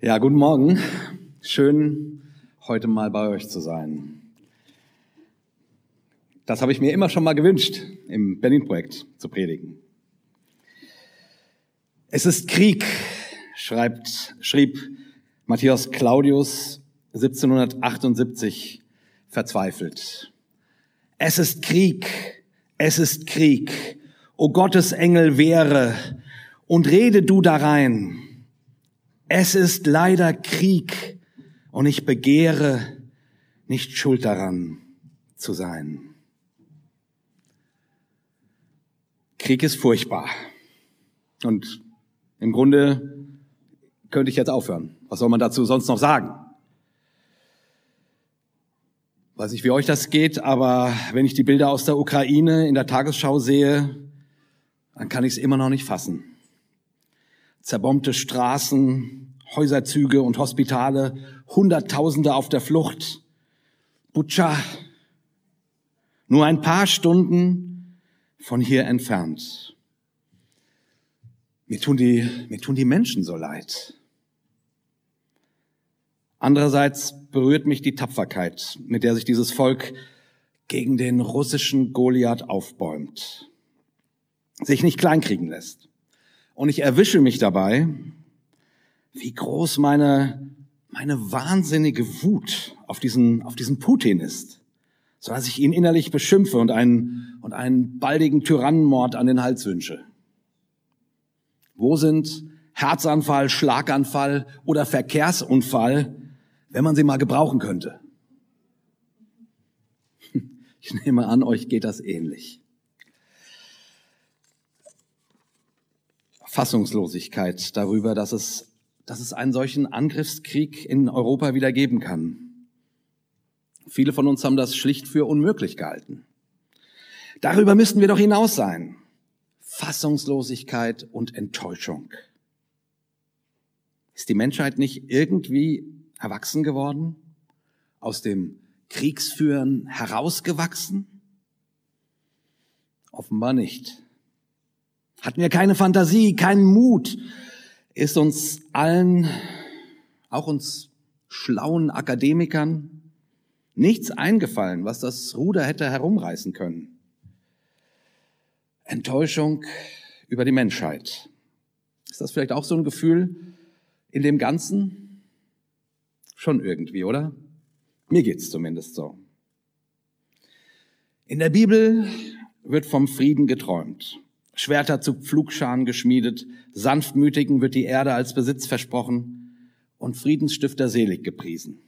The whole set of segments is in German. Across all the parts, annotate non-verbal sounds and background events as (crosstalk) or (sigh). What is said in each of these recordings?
Ja, guten Morgen. Schön, heute mal bei euch zu sein. Das habe ich mir immer schon mal gewünscht, im Berlin-Projekt zu predigen. Es ist Krieg, schreibt, schrieb Matthias Claudius 1778 verzweifelt. Es ist Krieg, es ist Krieg. O Gottes Engel wehre und rede du darein es ist leider Krieg und ich begehre nicht schuld daran zu sein. Krieg ist furchtbar. Und im Grunde könnte ich jetzt aufhören. Was soll man dazu sonst noch sagen? Weiß nicht, wie euch das geht, aber wenn ich die Bilder aus der Ukraine in der Tagesschau sehe, dann kann ich es immer noch nicht fassen zerbombte Straßen, Häuserzüge und Hospitale, Hunderttausende auf der Flucht. Butscha, nur ein paar Stunden von hier entfernt. Mir tun die, mir tun die Menschen so leid. Andererseits berührt mich die Tapferkeit, mit der sich dieses Volk gegen den russischen Goliath aufbäumt, sich nicht kleinkriegen lässt. Und ich erwische mich dabei, wie groß meine, meine wahnsinnige Wut auf diesen, auf diesen Putin ist, so dass ich ihn innerlich beschimpfe und einen, und einen baldigen Tyrannenmord an den Hals wünsche. Wo sind Herzanfall, Schlaganfall oder Verkehrsunfall, wenn man sie mal gebrauchen könnte? (laughs) Ich nehme an, euch geht das ähnlich. Fassungslosigkeit darüber, dass es, dass es einen solchen Angriffskrieg in Europa wieder geben kann. Viele von uns haben das schlicht für unmöglich gehalten. Darüber müssten wir doch hinaus sein. Fassungslosigkeit und Enttäuschung. Ist die Menschheit nicht irgendwie erwachsen geworden? Aus dem Kriegsführen herausgewachsen? Offenbar nicht. Hatten wir keine Fantasie, keinen Mut, ist uns allen, auch uns schlauen Akademikern, nichts eingefallen, was das Ruder hätte herumreißen können. Enttäuschung über die Menschheit. Ist das vielleicht auch so ein Gefühl in dem Ganzen? Schon irgendwie, oder? Mir geht's zumindest so. In der Bibel wird vom Frieden geträumt. Schwerter zu Pflugscharen geschmiedet, sanftmütigen wird die Erde als Besitz versprochen und Friedensstifter selig gepriesen.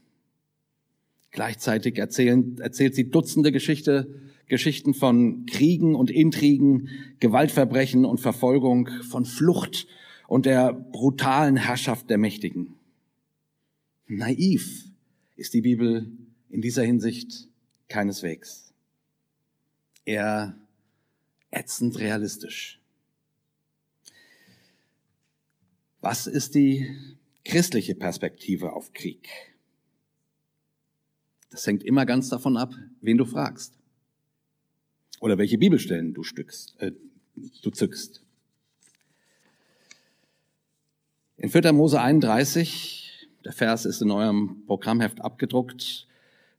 Gleichzeitig erzählen, erzählt sie Dutzende Geschichte, Geschichten von Kriegen und Intrigen, Gewaltverbrechen und Verfolgung, von Flucht und der brutalen Herrschaft der Mächtigen. Naiv ist die Bibel in dieser Hinsicht keineswegs. Er ätzend realistisch. Was ist die christliche Perspektive auf Krieg? Das hängt immer ganz davon ab, wen du fragst. Oder welche Bibelstellen du, stückst, äh, du zückst. In 4. Mose 31, der Vers ist in eurem Programmheft abgedruckt,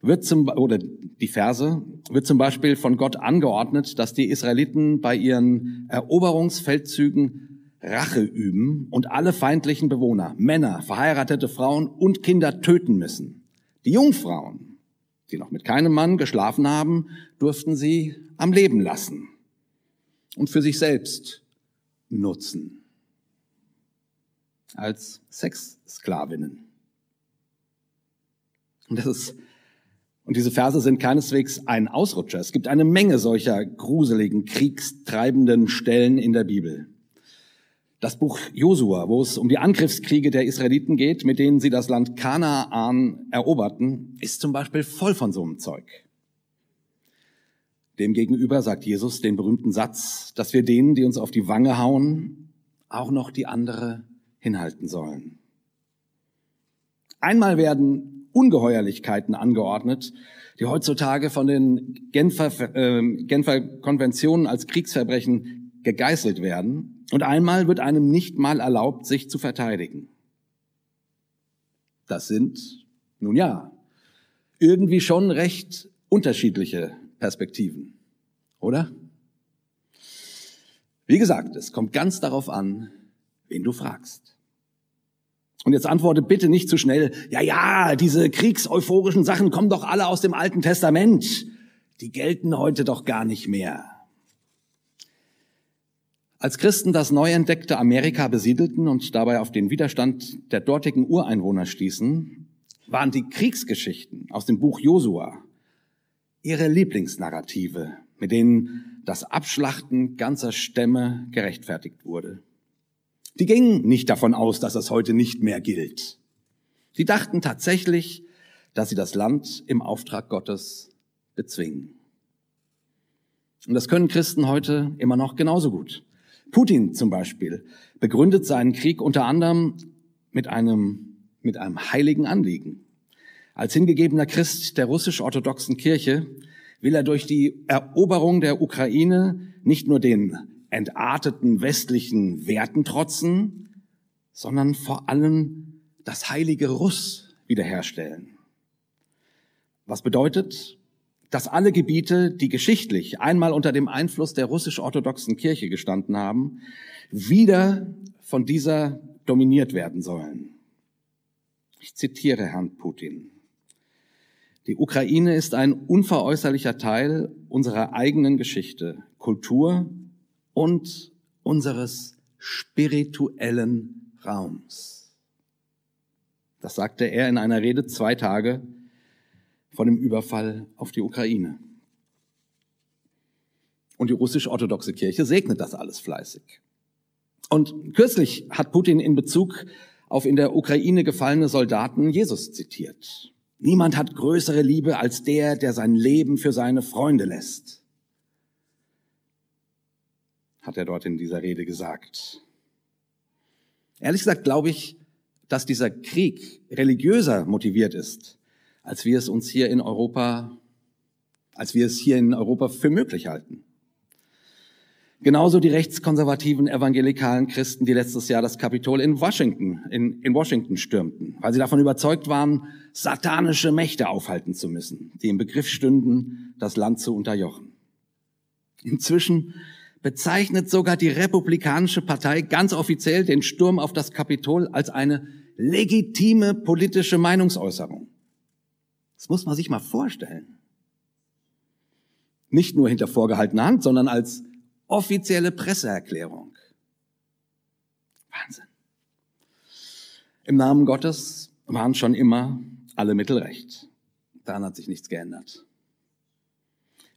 wird zum, oder die Verse, wird zum Beispiel von Gott angeordnet, dass die Israeliten bei ihren Eroberungsfeldzügen Rache üben und alle feindlichen Bewohner, Männer, verheiratete Frauen und Kinder töten müssen. Die Jungfrauen, die noch mit keinem Mann geschlafen haben, durften sie am Leben lassen und für sich selbst nutzen. Als Sexsklavinnen. Und das ist und diese Verse sind keineswegs ein Ausrutscher. Es gibt eine Menge solcher gruseligen, kriegstreibenden Stellen in der Bibel. Das Buch Josua, wo es um die Angriffskriege der Israeliten geht, mit denen sie das Land Kanaan eroberten, ist zum Beispiel voll von so einem Zeug. Demgegenüber sagt Jesus den berühmten Satz, dass wir denen, die uns auf die Wange hauen, auch noch die andere hinhalten sollen. Einmal werden Ungeheuerlichkeiten angeordnet, die heutzutage von den Genfer, äh, Genfer Konventionen als Kriegsverbrechen gegeißelt werden. Und einmal wird einem nicht mal erlaubt, sich zu verteidigen. Das sind, nun ja, irgendwie schon recht unterschiedliche Perspektiven, oder? Wie gesagt, es kommt ganz darauf an, wen du fragst. Und jetzt antworte bitte nicht zu schnell, ja, ja, diese kriegseuphorischen Sachen kommen doch alle aus dem Alten Testament. Die gelten heute doch gar nicht mehr. Als Christen das neu entdeckte Amerika besiedelten und dabei auf den Widerstand der dortigen Ureinwohner stießen, waren die Kriegsgeschichten aus dem Buch Josua ihre Lieblingsnarrative, mit denen das Abschlachten ganzer Stämme gerechtfertigt wurde. Die gingen nicht davon aus, dass es heute nicht mehr gilt. Sie dachten tatsächlich, dass sie das Land im Auftrag Gottes bezwingen. Und das können Christen heute immer noch genauso gut. Putin zum Beispiel begründet seinen Krieg unter anderem mit einem, mit einem heiligen Anliegen. Als hingegebener Christ der russisch-orthodoxen Kirche will er durch die Eroberung der Ukraine nicht nur den entarteten westlichen Werten trotzen, sondern vor allem das heilige Russ wiederherstellen. Was bedeutet, dass alle Gebiete, die geschichtlich einmal unter dem Einfluss der russisch-orthodoxen Kirche gestanden haben, wieder von dieser dominiert werden sollen. Ich zitiere Herrn Putin. Die Ukraine ist ein unveräußerlicher Teil unserer eigenen Geschichte, Kultur und unseres spirituellen Raums. Das sagte er in einer Rede zwei Tage vor dem Überfall auf die Ukraine. Und die russisch-orthodoxe Kirche segnet das alles fleißig. Und kürzlich hat Putin in Bezug auf in der Ukraine gefallene Soldaten Jesus zitiert. Niemand hat größere Liebe als der, der sein Leben für seine Freunde lässt hat er dort in dieser Rede gesagt. Ehrlich gesagt glaube ich, dass dieser Krieg religiöser motiviert ist, als wir es uns hier in Europa, als wir es hier in Europa für möglich halten. Genauso die rechtskonservativen evangelikalen Christen, die letztes Jahr das Kapitol in Washington, in, in Washington stürmten, weil sie davon überzeugt waren, satanische Mächte aufhalten zu müssen, die im Begriff stünden, das Land zu unterjochen. Inzwischen bezeichnet sogar die Republikanische Partei ganz offiziell den Sturm auf das Kapitol als eine legitime politische Meinungsäußerung. Das muss man sich mal vorstellen. Nicht nur hinter vorgehaltener Hand, sondern als offizielle Presseerklärung. Wahnsinn. Im Namen Gottes waren schon immer alle Mittel recht. Daran hat sich nichts geändert.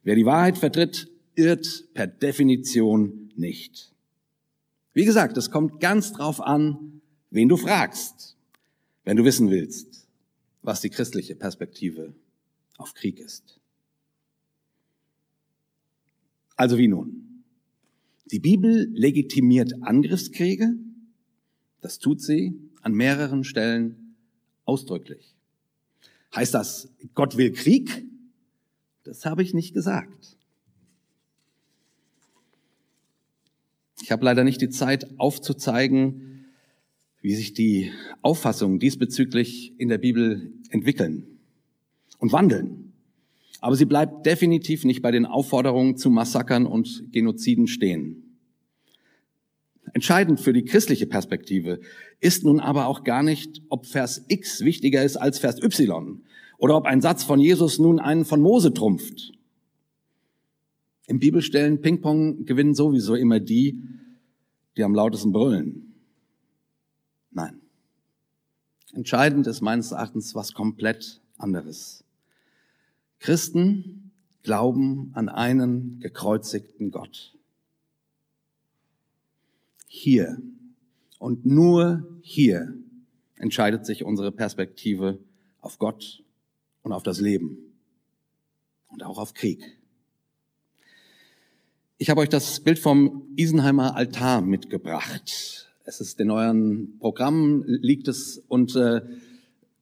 Wer die Wahrheit vertritt, irrt per Definition nicht. Wie gesagt, es kommt ganz drauf an, wen du fragst, wenn du wissen willst, was die christliche Perspektive auf Krieg ist. Also wie nun? Die Bibel legitimiert Angriffskriege. Das tut sie an mehreren Stellen ausdrücklich. Heißt das, Gott will Krieg? Das habe ich nicht gesagt. Ich habe leider nicht die Zeit aufzuzeigen, wie sich die Auffassungen diesbezüglich in der Bibel entwickeln und wandeln. Aber sie bleibt definitiv nicht bei den Aufforderungen zu Massakern und Genoziden stehen. Entscheidend für die christliche Perspektive ist nun aber auch gar nicht, ob Vers X wichtiger ist als Vers Y oder ob ein Satz von Jesus nun einen von Mose trumpft. Im Bibelstellen Ping-Pong gewinnen sowieso immer die, die am lautesten brüllen. Nein. Entscheidend ist meines Erachtens was komplett anderes. Christen glauben an einen gekreuzigten Gott. Hier und nur hier entscheidet sich unsere Perspektive auf Gott und auf das Leben und auch auf Krieg. Ich habe euch das Bild vom Isenheimer Altar mitgebracht. Es ist in euren Programmen, liegt es und äh,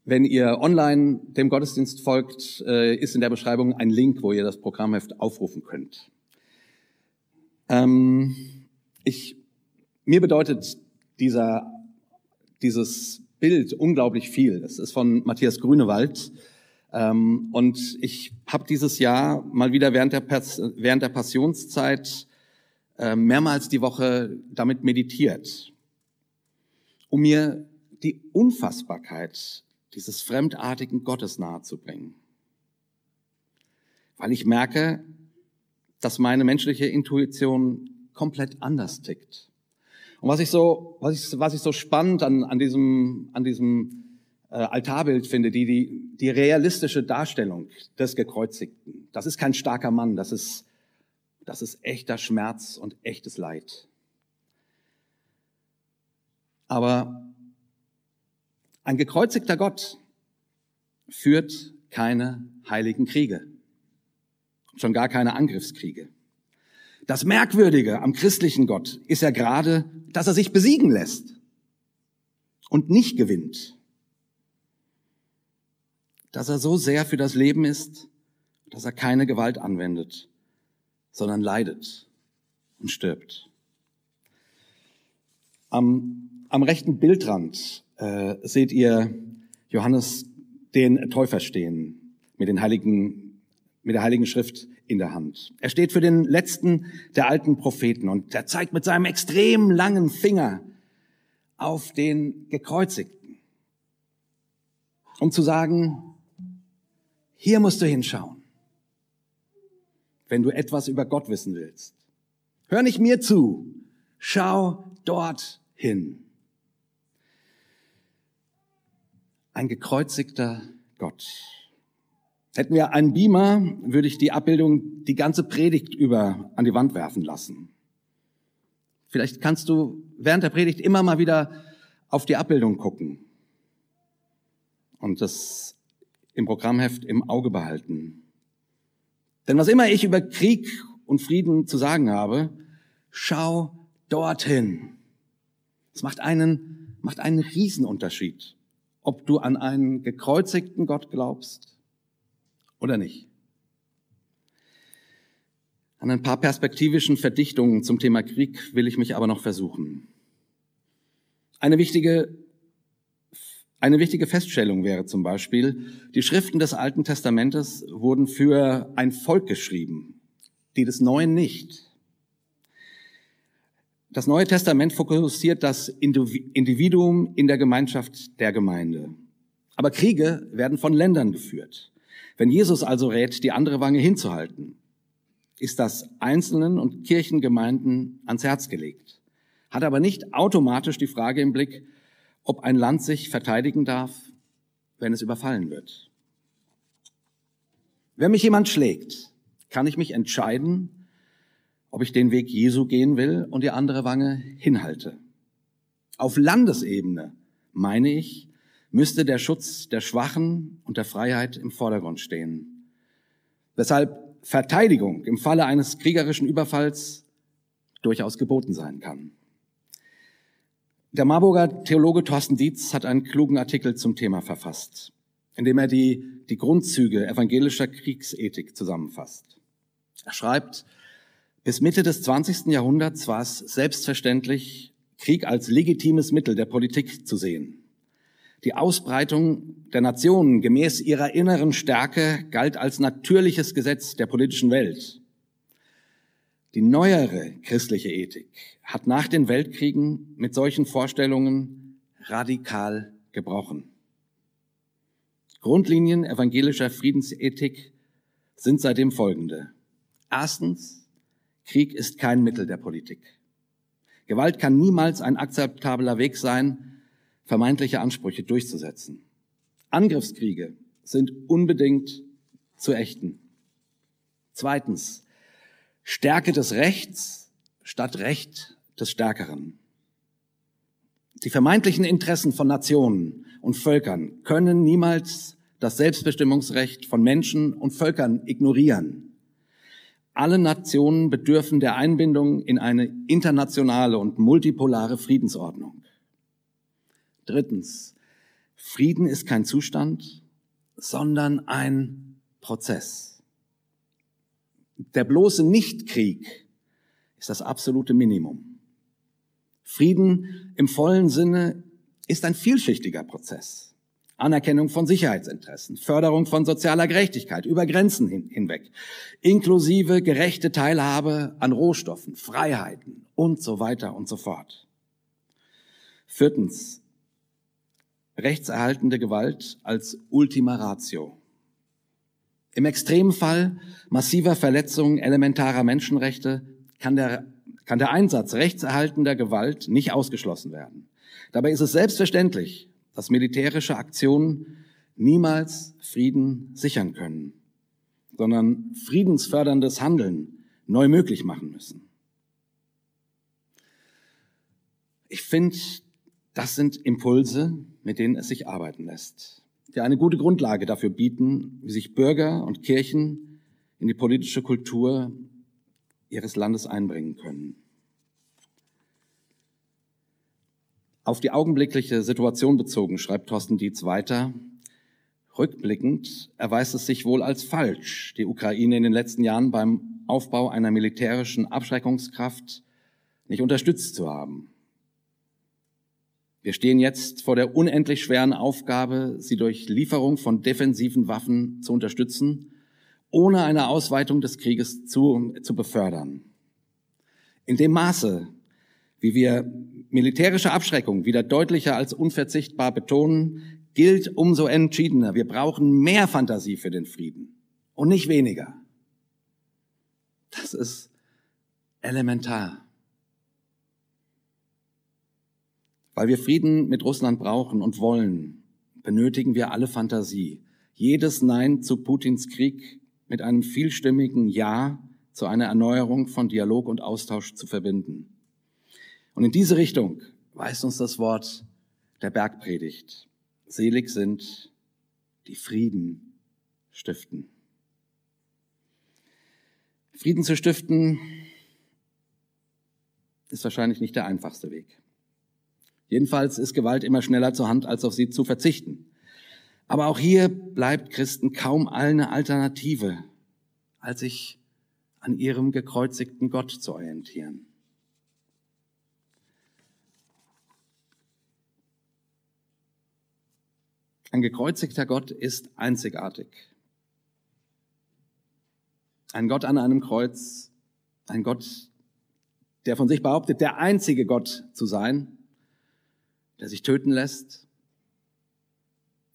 wenn ihr online dem Gottesdienst folgt, äh, ist in der Beschreibung ein Link, wo ihr das Programmheft aufrufen könnt. Ähm, ich, mir bedeutet dieser, dieses Bild unglaublich viel. Es ist von Matthias Grünewald. Ähm, und ich habe dieses Jahr mal wieder während der, während der Passionszeit äh, mehrmals die Woche damit meditiert, um mir die Unfassbarkeit dieses fremdartigen Gottes nahezubringen. Weil ich merke, dass meine menschliche Intuition komplett anders tickt. Und was ich so, was ich, was ich so spannend an, an diesem, an diesem äh, Altarbild finde, die, die, die realistische Darstellung des Gekreuzigten. Das ist kein starker Mann, das ist, das ist echter Schmerz und echtes Leid. Aber ein gekreuzigter Gott führt keine heiligen Kriege, schon gar keine Angriffskriege. Das Merkwürdige am christlichen Gott ist ja gerade, dass er sich besiegen lässt und nicht gewinnt dass er so sehr für das Leben ist, dass er keine Gewalt anwendet, sondern leidet und stirbt. Am, am rechten Bildrand äh, seht ihr Johannes den Täufer stehen mit den heiligen, mit der heiligen Schrift in der Hand. Er steht für den letzten der alten Propheten und er zeigt mit seinem extrem langen Finger auf den Gekreuzigten, um zu sagen, hier musst du hinschauen, wenn du etwas über Gott wissen willst. Hör nicht mir zu, schau dort hin. Ein gekreuzigter Gott. Hätten wir einen Beamer, würde ich die Abbildung die ganze Predigt über an die Wand werfen lassen. Vielleicht kannst du während der Predigt immer mal wieder auf die Abbildung gucken und das im Programmheft im Auge behalten. Denn was immer ich über Krieg und Frieden zu sagen habe, schau dorthin. Es macht einen, macht einen Riesenunterschied, ob du an einen gekreuzigten Gott glaubst oder nicht. An ein paar perspektivischen Verdichtungen zum Thema Krieg will ich mich aber noch versuchen. Eine wichtige eine wichtige Feststellung wäre zum Beispiel, die Schriften des Alten Testamentes wurden für ein Volk geschrieben, die des Neuen nicht. Das Neue Testament fokussiert das Individuum in der Gemeinschaft der Gemeinde. Aber Kriege werden von Ländern geführt. Wenn Jesus also rät, die andere Wange hinzuhalten, ist das Einzelnen und Kirchengemeinden ans Herz gelegt, hat aber nicht automatisch die Frage im Blick, ob ein Land sich verteidigen darf, wenn es überfallen wird. Wenn mich jemand schlägt, kann ich mich entscheiden, ob ich den Weg Jesu gehen will und die andere Wange hinhalte. Auf Landesebene, meine ich, müsste der Schutz der Schwachen und der Freiheit im Vordergrund stehen. Weshalb Verteidigung im Falle eines kriegerischen Überfalls durchaus geboten sein kann. Der Marburger Theologe Thorsten Dietz hat einen klugen Artikel zum Thema verfasst, in dem er die, die Grundzüge evangelischer Kriegsethik zusammenfasst. Er schreibt, bis Mitte des 20. Jahrhunderts war es selbstverständlich, Krieg als legitimes Mittel der Politik zu sehen. Die Ausbreitung der Nationen gemäß ihrer inneren Stärke galt als natürliches Gesetz der politischen Welt. Die neuere christliche Ethik hat nach den Weltkriegen mit solchen Vorstellungen radikal gebrochen. Grundlinien evangelischer Friedensethik sind seitdem folgende. Erstens, Krieg ist kein Mittel der Politik. Gewalt kann niemals ein akzeptabler Weg sein, vermeintliche Ansprüche durchzusetzen. Angriffskriege sind unbedingt zu ächten. Zweitens, Stärke des Rechts statt Recht des Stärkeren. Die vermeintlichen Interessen von Nationen und Völkern können niemals das Selbstbestimmungsrecht von Menschen und Völkern ignorieren. Alle Nationen bedürfen der Einbindung in eine internationale und multipolare Friedensordnung. Drittens, Frieden ist kein Zustand, sondern ein Prozess. Der bloße Nichtkrieg ist das absolute Minimum. Frieden im vollen Sinne ist ein vielschichtiger Prozess. Anerkennung von Sicherheitsinteressen, Förderung von sozialer Gerechtigkeit über Grenzen hin, hinweg, inklusive gerechte Teilhabe an Rohstoffen, Freiheiten und so weiter und so fort. Viertens, rechtserhaltende Gewalt als Ultima Ratio. Im Extremfall massiver Verletzungen elementarer Menschenrechte kann der, kann der Einsatz rechtserhaltender Gewalt nicht ausgeschlossen werden. Dabei ist es selbstverständlich, dass militärische Aktionen niemals Frieden sichern können, sondern friedensförderndes Handeln neu möglich machen müssen. Ich finde, das sind Impulse, mit denen es sich arbeiten lässt, die eine gute Grundlage dafür bieten, wie sich Bürger und Kirchen in die politische Kultur ihres Landes einbringen können. Auf die augenblickliche Situation bezogen, schreibt Thorsten Dietz weiter, rückblickend erweist es sich wohl als falsch, die Ukraine in den letzten Jahren beim Aufbau einer militärischen Abschreckungskraft nicht unterstützt zu haben. Wir stehen jetzt vor der unendlich schweren Aufgabe, sie durch Lieferung von defensiven Waffen zu unterstützen, ohne eine Ausweitung des Krieges zu, zu befördern. In dem Maße, wie wir militärische Abschreckung wieder deutlicher als unverzichtbar betonen, gilt umso entschiedener. Wir brauchen mehr Fantasie für den Frieden und nicht weniger. Das ist elementar. Weil wir Frieden mit Russland brauchen und wollen, benötigen wir alle Fantasie. Jedes Nein zu Putins Krieg mit einem vielstimmigen Ja zu einer Erneuerung von Dialog und Austausch zu verbinden. Und in diese Richtung weist uns das Wort der Bergpredigt. Selig sind, die Frieden stiften. Frieden zu stiften ist wahrscheinlich nicht der einfachste Weg. Jedenfalls ist Gewalt immer schneller zur Hand, als auf sie zu verzichten. Aber auch hier bleibt Christen kaum eine Alternative, als sich an ihrem gekreuzigten Gott zu orientieren. Ein gekreuzigter Gott ist einzigartig. Ein Gott an einem Kreuz, ein Gott, der von sich behauptet, der einzige Gott zu sein, der sich töten lässt,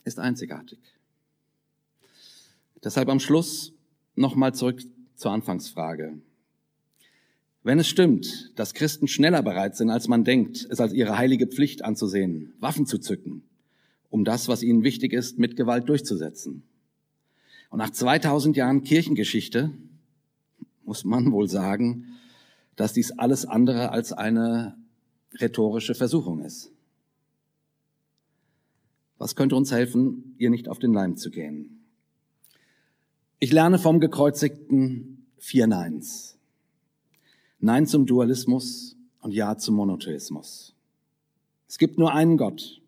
ist einzigartig. Deshalb am Schluss nochmal zurück zur Anfangsfrage. Wenn es stimmt, dass Christen schneller bereit sind, als man denkt, es als ihre heilige Pflicht anzusehen, Waffen zu zücken, um das, was ihnen wichtig ist, mit Gewalt durchzusetzen. Und nach 2000 Jahren Kirchengeschichte muss man wohl sagen, dass dies alles andere als eine rhetorische Versuchung ist. Was könnte uns helfen, ihr nicht auf den Leim zu gehen? Ich lerne vom gekreuzigten vier Neins. Nein zum Dualismus und Ja zum Monotheismus. Es gibt nur einen Gott.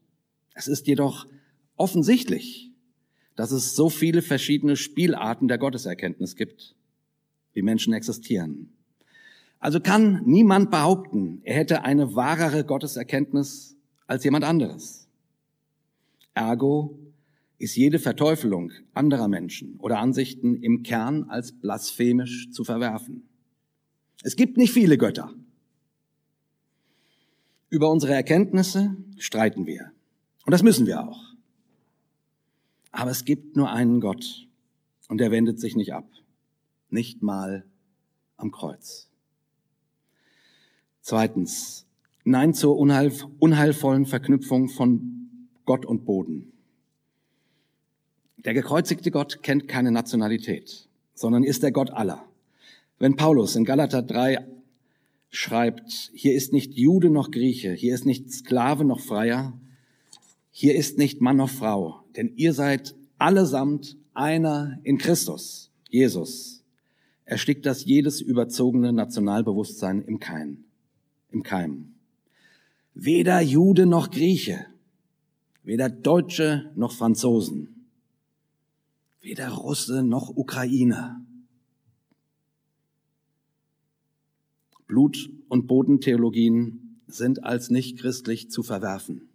Es ist jedoch offensichtlich, dass es so viele verschiedene Spielarten der Gotteserkenntnis gibt, wie Menschen existieren. Also kann niemand behaupten, er hätte eine wahrere Gotteserkenntnis als jemand anderes. Ergo ist jede Verteufelung anderer Menschen oder Ansichten im Kern als blasphemisch zu verwerfen. Es gibt nicht viele Götter. Über unsere Erkenntnisse streiten wir. Und das müssen wir auch. Aber es gibt nur einen Gott und er wendet sich nicht ab. Nicht mal am Kreuz. Zweitens, Nein zur unheil, unheilvollen Verknüpfung von Gott und Boden. Der gekreuzigte Gott kennt keine Nationalität, sondern ist der Gott aller. Wenn Paulus in Galater 3 schreibt, hier ist nicht Jude noch Grieche, hier ist nicht Sklave noch Freier, hier ist nicht Mann noch Frau, denn ihr seid allesamt einer in Christus, Jesus. Erstickt das jedes überzogene Nationalbewusstsein im Keim, im Keim. Weder Jude noch Grieche, Weder Deutsche noch Franzosen. Weder Russe noch Ukrainer. Blut- und Bodentheologien sind als nicht christlich zu verwerfen.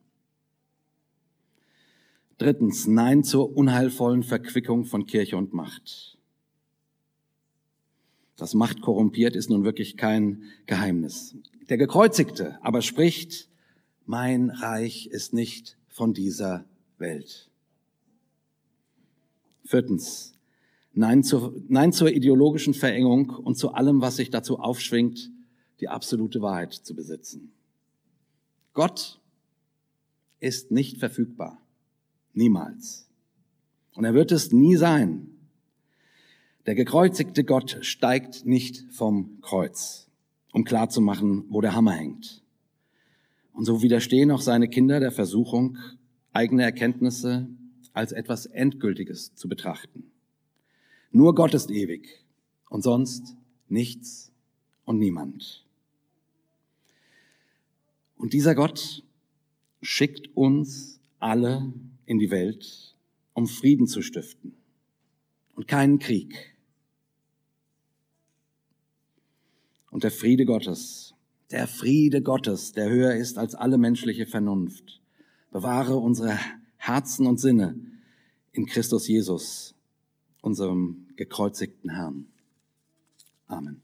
Drittens, Nein zur unheilvollen Verquickung von Kirche und Macht. Das Macht korrumpiert ist nun wirklich kein Geheimnis. Der Gekreuzigte aber spricht, mein Reich ist nicht von dieser Welt. Viertens, Nein zur, Nein zur ideologischen Verengung und zu allem, was sich dazu aufschwingt, die absolute Wahrheit zu besitzen. Gott ist nicht verfügbar. Niemals. Und er wird es nie sein. Der gekreuzigte Gott steigt nicht vom Kreuz, um klarzumachen, wo der Hammer hängt. Und so widerstehen auch seine Kinder der Versuchung, eigene Erkenntnisse als etwas Endgültiges zu betrachten. Nur Gott ist ewig und sonst nichts und niemand. Und dieser Gott schickt uns alle in die Welt, um Frieden zu stiften und keinen Krieg. Und der Friede Gottes, der Friede Gottes, der höher ist als alle menschliche Vernunft, bewahre unsere Herzen und Sinne in Christus Jesus, unserem gekreuzigten Herrn. Amen.